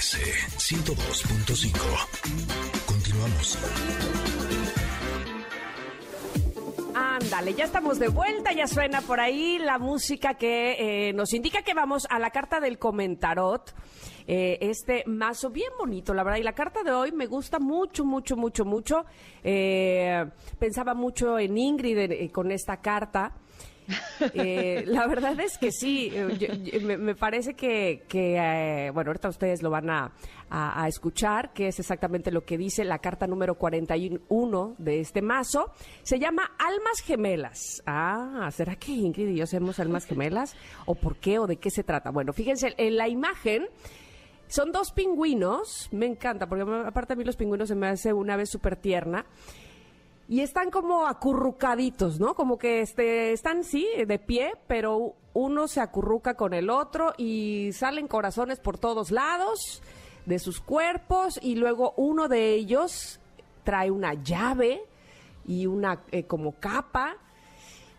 MBS 102.5. Continuamos. Ándale, ya estamos de vuelta, ya suena por ahí la música que eh, nos indica que vamos a la carta del comentarot. Eh, este mazo bien bonito, la verdad. Y la carta de hoy me gusta mucho, mucho, mucho, mucho. Eh, pensaba mucho en Ingrid con esta carta. Eh, la verdad es que sí, eh, me, parece que, que, eh, bueno, ahorita ustedes lo van a, a- a escuchar, que es exactamente lo que dice la carta número 41 de este mazo. Se llama Almas Gemelas. Ah, ¿será que Ingrid y yo somos almas gemelas? ¿O por qué? ¿O de qué se trata? Bueno, fíjense, en la imagen... Son dos pingüinos, me encanta, porque aparte a mí los pingüinos se me hace una vez súper tierna. Y están como acurrucaditos, ¿no? Como que este, están, sí, de pie, pero uno se acurruca con el otro y salen corazones por todos lados de sus cuerpos y luego uno de ellos trae una llave y una eh, como capa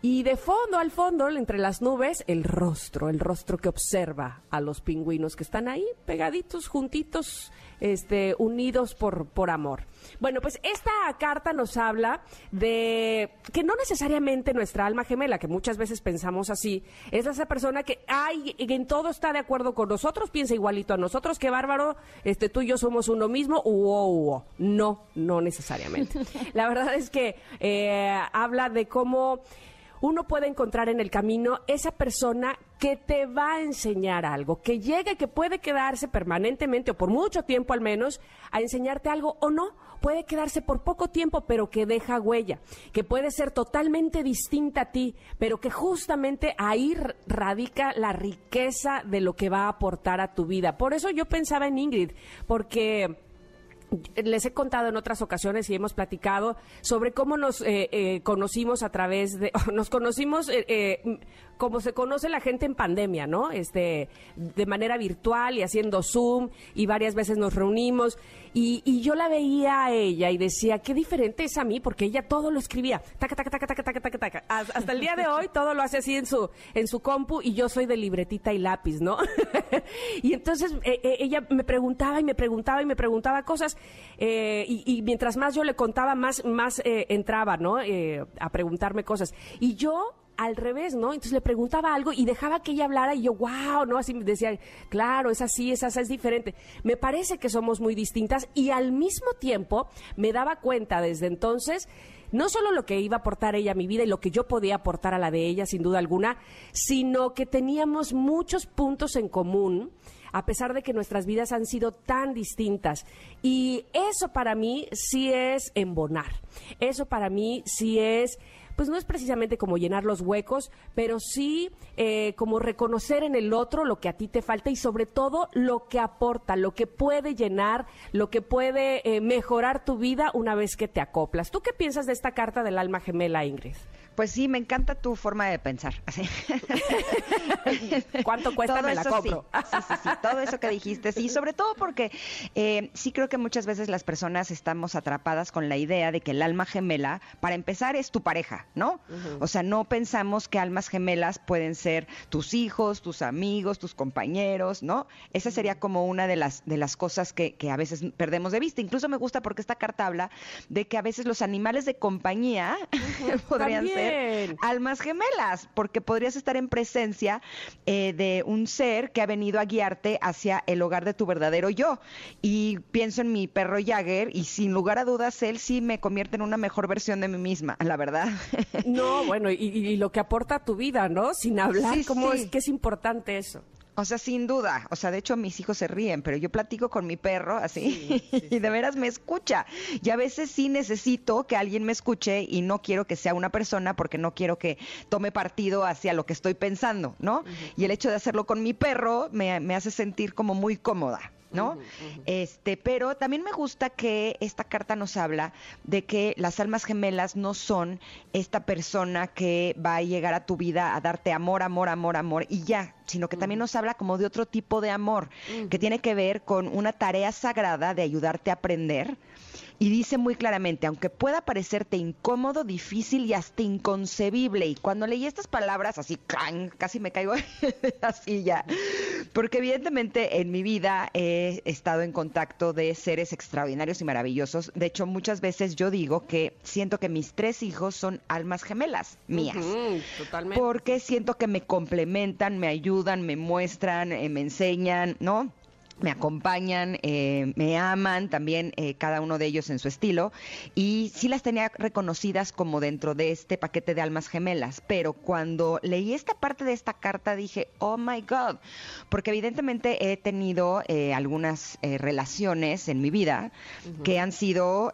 y de fondo al fondo, entre las nubes, el rostro, el rostro que observa a los pingüinos que están ahí pegaditos, juntitos, este, unidos por, por amor. Bueno, pues esta carta nos habla de que no necesariamente nuestra alma gemela, que muchas veces pensamos así, es esa persona que, ay, en todo está de acuerdo con nosotros, piensa igualito a nosotros, qué bárbaro, este, tú y yo somos uno mismo, uo, uo. No, no necesariamente. La verdad es que eh, habla de cómo uno puede encontrar en el camino esa persona que te va a enseñar algo, que llegue, que puede quedarse permanentemente o por mucho tiempo al menos a enseñarte algo o no, puede quedarse por poco tiempo pero que deja huella, que puede ser totalmente distinta a ti, pero que justamente ahí radica la riqueza de lo que va a aportar a tu vida. Por eso yo pensaba en Ingrid, porque les he contado en otras ocasiones y hemos platicado sobre cómo nos eh, eh, conocimos a través de, nos conocimos eh, eh, como se conoce la gente en pandemia, ¿no? Este, de manera virtual y haciendo Zoom y varias veces nos reunimos y, y yo la veía a ella y decía, qué diferente es a mí porque ella todo lo escribía, taca, taca, taca, taca, taca, taca, taca. Hasta el día de hoy todo lo hace así en su, en su compu y yo soy de libretita y lápiz, ¿no? y entonces eh, eh, ella me preguntaba y me preguntaba y me preguntaba cosas eh, y, mientras más yo le contaba, más, más eh, entraba, ¿no? Eh, a preguntarme cosas. Y yo al revés, ¿no? Entonces le preguntaba algo y dejaba que ella hablara y yo, wow, ¿no? Así decía, claro, es así, es así, es diferente. Me parece que somos muy distintas y al mismo tiempo me daba cuenta desde entonces no solo lo que iba a aportar ella a mi vida y lo que yo podía aportar a la de ella, sin duda alguna, sino que teníamos muchos puntos en común a pesar de que nuestras vidas han sido tan distintas. Y eso para mí sí es embonar. Eso para mí sí es, pues no es precisamente como llenar los huecos, pero sí eh, como reconocer en el otro lo que a ti te falta y sobre todo lo que aporta, lo que puede llenar, lo que puede eh, mejorar tu vida una vez que te acoplas. ¿Tú qué piensas de esta carta del alma gemela, Ingrid? Pues sí, me encanta tu forma de pensar. Así. ¿Cuánto cuesta? Todo Me la eso compro. Sí. sí, sí, sí, todo eso que dijiste, sí, sobre todo porque eh, sí creo que muchas veces las personas estamos atrapadas con la idea de que el alma gemela, para empezar, es tu pareja, ¿no? O sea, no pensamos que almas gemelas pueden ser tus hijos, tus amigos, tus compañeros, ¿no? Esa sería como una de las, de las cosas que, que a veces perdemos de vista. Incluso me gusta porque esta carta habla de que a veces los animales de compañía podrían ser Almas gemelas, porque podrías estar en presencia eh, de un ser que ha venido a guiarte hacia el hogar de tu verdadero yo. Y pienso en mi perro Jagger y sin lugar a dudas él sí me convierte en una mejor versión de mí misma, la verdad. No, bueno, y, y lo que aporta a tu vida, ¿no? Sin hablar, Sí, ¿cómo sí. es que es importante eso? O sea, sin duda. O sea, de hecho mis hijos se ríen, pero yo platico con mi perro así y de veras me escucha. Y a veces sí necesito que alguien me escuche y no quiero que sea una persona porque no quiero que tome partido hacia lo que estoy pensando, ¿no? Y el hecho de hacerlo con mi perro me, me hace sentir como muy cómoda. ¿No? Este, pero también me gusta que esta carta nos habla de que las almas gemelas no son esta persona que va a llegar a tu vida a darte amor, amor, amor, amor y ya, sino que también nos habla como de otro tipo de amor, que tiene que ver con una tarea sagrada de ayudarte a aprender. Y dice muy claramente, aunque pueda parecerte incómodo, difícil y hasta inconcebible. Y cuando leí estas palabras, así, casi me caigo de la silla. Porque evidentemente en mi vida he estado en contacto de seres extraordinarios y maravillosos. De hecho, muchas veces yo digo que siento que mis tres hijos son almas gemelas mías. totalmente. Porque siento que me complementan, me ayudan, me muestran, eh, me enseñan, ¿no? Me acompañan, eh, me aman también eh, cada uno de ellos en su estilo y sí las tenía reconocidas como dentro de este paquete de almas gemelas, pero cuando leí esta parte de esta carta dije, oh my god, porque evidentemente he tenido eh, algunas relaciones en mi vida que han sido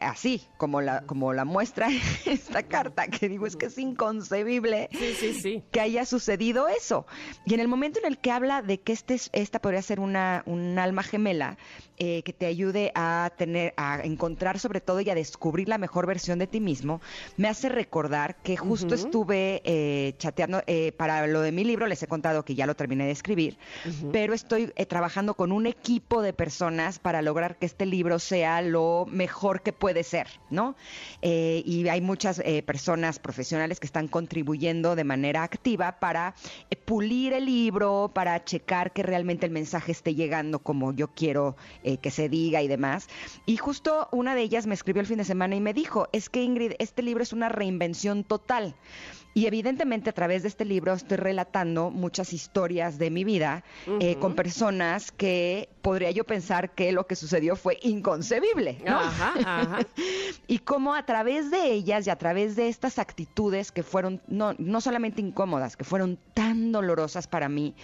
así, como la, como la muestra esta carta, que digo, es que es inconcebible que haya sucedido eso. Y en el momento en el que habla de que este, esta podría ser una un alma gemela eh, que te ayude a tener, a encontrar sobre todo y a descubrir la mejor versión de ti mismo, me hace recordar que justo estuve eh, chateando eh, para lo de mi libro, les he contado que ya lo terminé de escribir, pero estoy trabajando con un equipo de personas para lograr que este libro sea lo mejor que puede ser, ¿no? y hay muchas personas profesionales que están contribuyendo de manera activa para pulir el libro, para checar que realmente el mensaje esté llegando como yo quiero eh, que se diga y demás. Y justo una de ellas me escribió el fin de semana y me dijo, es que Ingrid, este libro es una reinvención total. Y evidentemente a través de este libro estoy relatando muchas historias de mi vida eh, con personas que podría yo pensar que lo que sucedió fue inconcebible, ¿no? Ajá, ajá. y cómo a través de ellas y a través de estas actitudes que fueron no, no solamente incómodas, que fueron tan dolorosas para mí,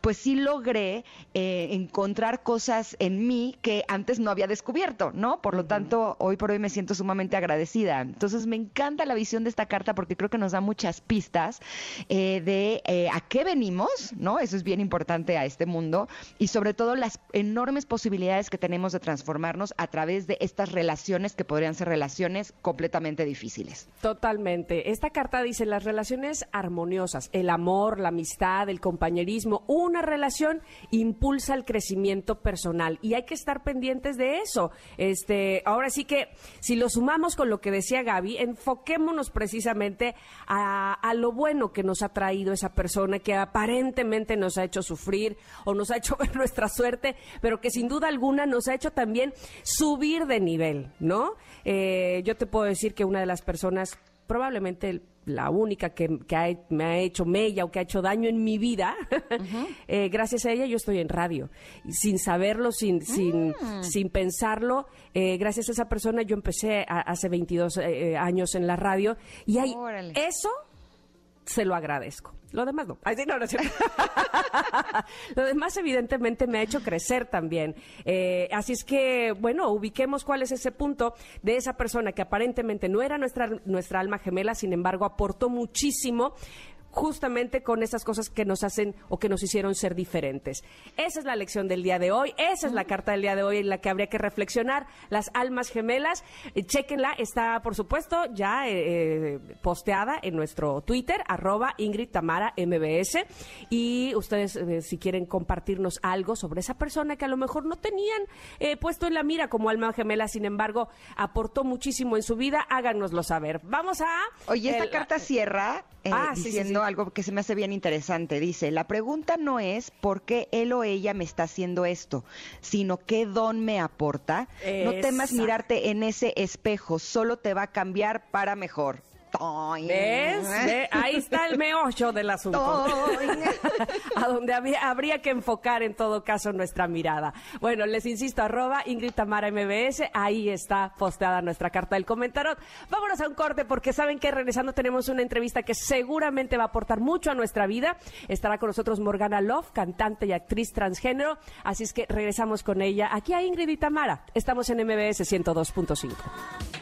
pues sí logré eh, encontrar cosas en mí que antes no había descubierto, ¿no? Por lo tanto, hoy por hoy me siento sumamente agradecida. Entonces me encanta la visión de esta carta porque creo que nos da muchas pistas eh, de eh, a qué venimos, ¿no? Eso es bien importante a este mundo y sobre todo las enormes posibilidades que tenemos de transformarnos a través de estas relaciones que podrían ser relaciones completamente difíciles. Totalmente. Esta carta dice las relaciones armoniosas, el amor, la amistad, el compañerismo, una relación impulsa el crecimiento personal y hay que estar pendientes de eso. Este, ahora sí que si lo sumamos con lo que decía Gaby, enfoquémonos precisamente a a, lo bueno que nos ha traído esa persona que aparentemente nos ha hecho sufrir o nos ha hecho ver nuestra suerte, pero que sin duda alguna nos ha hecho también subir de nivel, ¿no? Eh, yo te puedo decir que una de las personas, probablemente la única que, me ha hecho mella o que ha hecho daño en mi vida, eh, gracias a ella yo estoy en radio. Sin saberlo, sin, sin, mm. sin pensarlo, eh, gracias a esa persona yo empecé hace 22 años en la radio y hay eso se lo agradezco. Lo demás no. lo demás evidentemente me ha hecho crecer también. Eh, así es que, bueno, ubiquemos cuál es ese punto de esa persona que aparentemente no era nuestra, nuestra alma gemela, sin embargo aportó muchísimo justamente con esas cosas que nos hacen o que nos hicieron ser diferentes. Esa es la lección del día de hoy, esa es la carta del día de hoy en la que habría que reflexionar las almas gemelas. Eh, chequenla, está por supuesto ya eh, eh, posteada en nuestro Twitter, arroba Ingrid Tamara MBS. Y ustedes, si quieren compartirnos algo sobre esa persona que a lo mejor no tenían puesto en la mira como alma gemela, sin embargo, aportó muchísimo en su vida, háganoslo saber. Vamos a... Oye, esta carta cierra ah, diciendo algo que se me hace bien interesante. Dice, la pregunta no es por qué él o ella me está haciendo esto, sino qué don me aporta. No temas mirarte en ese espejo, solo te va a cambiar para mejor. ¿Ves? Ahí está el meollo del asunto. a donde habría que enfocar en todo caso nuestra mirada. Bueno, les insisto, arroba Ingrid Tamara MBS, ahí está posteada nuestra carta del comentarot. Vámonos a un corte porque saben que regresando tenemos una entrevista que seguramente va a aportar mucho a nuestra vida. Estará con nosotros Morgana Love, cantante y actriz transgénero. Así es que regresamos con ella aquí a Ingrid y Tamara. Estamos en MBS 102.5.